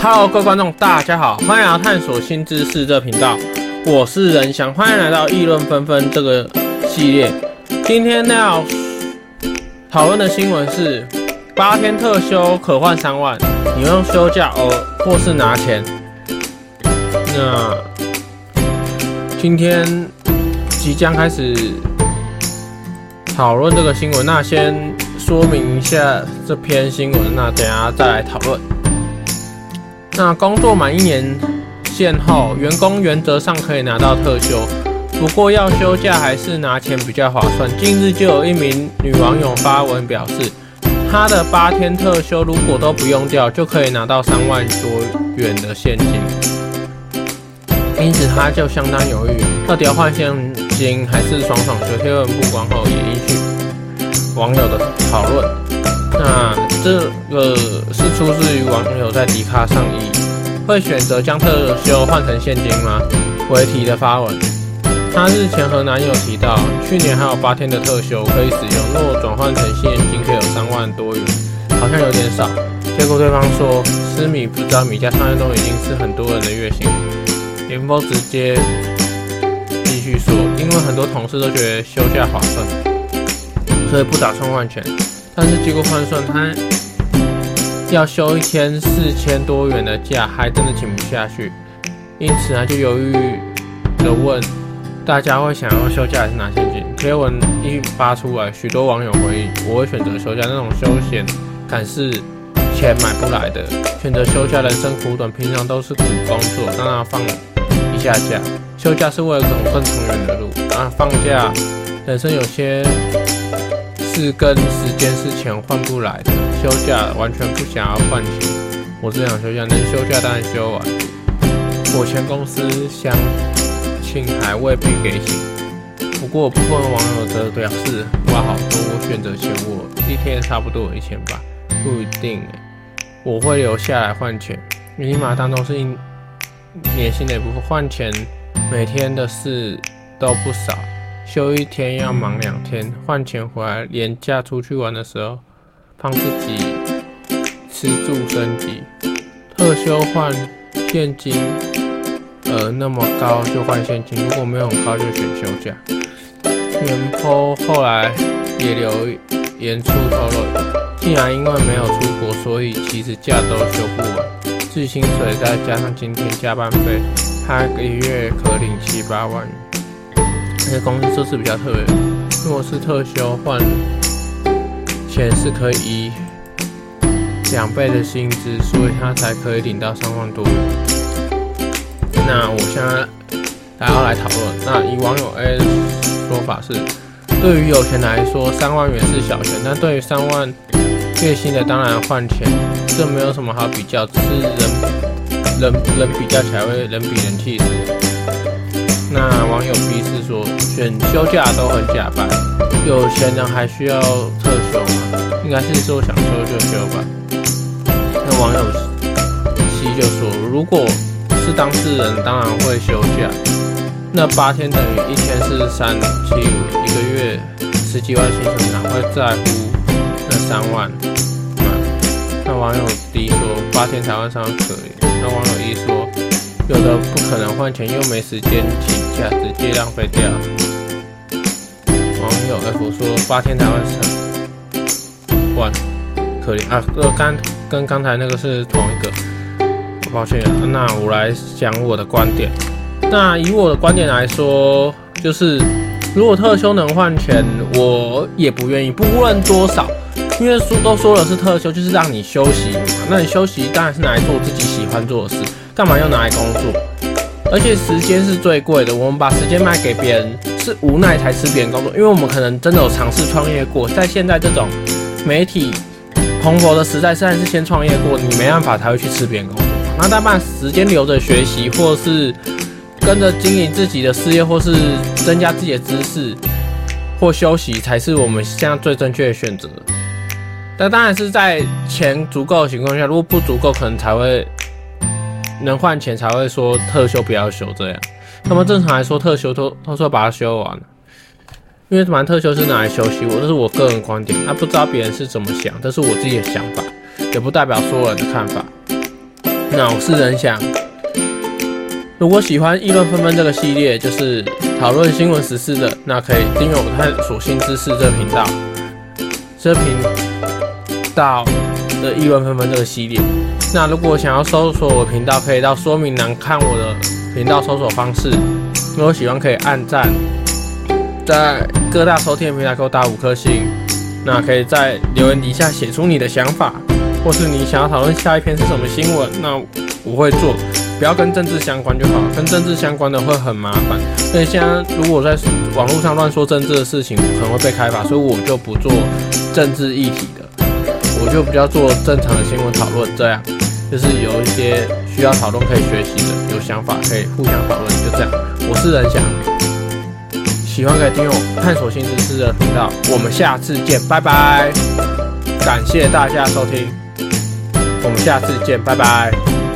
Hello，各位观众，大家好，欢迎来探索新知识这频道，我是仁翔，欢迎来到议论纷纷这个系列。今天要讨论的新闻是八天特休可换三万，你用休假哦，或是拿钱。那今天即将开始讨论这个新闻，那先说明一下这篇新闻，那等下再来讨论。那工作满一年限后，员工原则上可以拿到特休，不过要休假还是拿钱比较划算。近日就有一名女网友发文表示，她的八天特休如果都不用掉，就可以拿到三万多元的现金，因此她就相当犹豫，到底要换现金还是爽爽休？贴文曝光后也引起网友的讨论。那这个是出自于网友在迪卡上议，会选择将特休换成现金吗？为题的发文。她日前和男友提到，去年还有八天的特休可以使用，若转换成现金可以有三万多元，好像有点少。结果对方说，吃米不知道米家，三万多已经是很多人的月薪。林峰直接继续说，因为很多同事都觉得休假划算，所以不打算换钱。但是经过换算，他要休一天四千多元的假，还真的请不下去。因此他就犹豫的问大家会想要休假还是拿现金？贴文一发出来，许多网友回应：我会选择休假，那种休闲感是钱买不来的。选择休假，人生苦短，平常都是苦工作，当然放一下假。休假是为了走更长远的路，啊，放假，人生有些。是跟时间是钱换不来的，休假完全不想要换钱。我只想休假，能休假当然休啊。我前公司相亲还未必给钱，不过部分网友则表示哇好多，我选择请我一天差不多有一千吧，不一定我会留下来换钱。密码当中是年薪的一部分，换钱每天的事都不少。休一天要忙两天，换钱回来，连假出去玩的时候，帮自己吃住升级。特休换现金，呃，那么高就换现金，如果没有很高就选休假。原坡后来也留言出透露，竟然因为没有出国，所以其实假都休不完，自薪水再加上今天加班费，他一个月可领七八万元。这些公司这次比较特别，如果是特休换钱是可以两倍的薪资，所以他才可以领到三万多。那我现在还要来讨论。那以网友 A 的说法是，对于有钱来说，三万元是小钱，但对于三万月薪的，当然换钱，这没有什么好比较，只是人人人比较起来会人比人气死。那网友 B 是说，选休假都很假掰，有钱人还需要特休吗？应该是说想休就休吧。那网友 C 就说，如果是当事人，当然会休假。那八天等于一天是三七五，一个月十几万薪水，哪会在乎那三万？那网友 D 说，八天才换三万可以。那网友 E 说。有的不可能换钱，又没时间请假，直接浪费掉。网友 F 说八天才换三万，可怜啊！这刚跟刚才那个是同一个，抱歉啊。那我来讲我的观点。那以我的观点来说，就是如果特休能换钱，我也不愿意，不论多少，因为说都说了是特休，就是让你休息嘛。那你休息当然是拿来做自己喜欢做的事。干嘛要拿来工作？而且时间是最贵的，我们把时间卖给别人是无奈才吃别人工作，因为我们可能真的有尝试创业过，在现在这种媒体蓬勃的时代，虽然是先创业过，你没办法才会去吃别人工作。那大半时间留着学习，或是跟着经营自己的事业，或是增加自己的知识，或休息，才是我们现在最正确的选择。但当然是在钱足够的情况下，如果不足够，可能才会。能换钱才会说特休不要休这样，他们正常来说特休都都说把它休完，因为什么特休是拿来休息，我这是我个人观点，那不知道别人是怎么想，这是我自己的想法，也不代表所有人的看法。那我是人想。如果喜欢议论纷纷这个系列，就是讨论新闻时事的，那可以订阅我探索新知识这频道。这频道的议论纷纷这个系列。那如果想要搜索我频道，可以到说明栏看我的频道搜索方式。如果喜欢，可以按赞，在各大收听平台给我打五颗星。那可以在留言底下写出你的想法，或是你想要讨论下一篇是什么新闻，那我会做。不要跟政治相关就好，跟政治相关的会很麻烦。所以现在如果在网络上乱说政治的事情，可能会被开罚，所以我就不做政治议题，我就比较做正常的新闻讨论。这样就是有一些需要讨论可以学习的，有想法可以互相讨论，就这样。我是任翔，喜欢可以订阅我探索新知识的频道。我们下次见，拜拜！感谢大家收听，我们下次见，拜拜。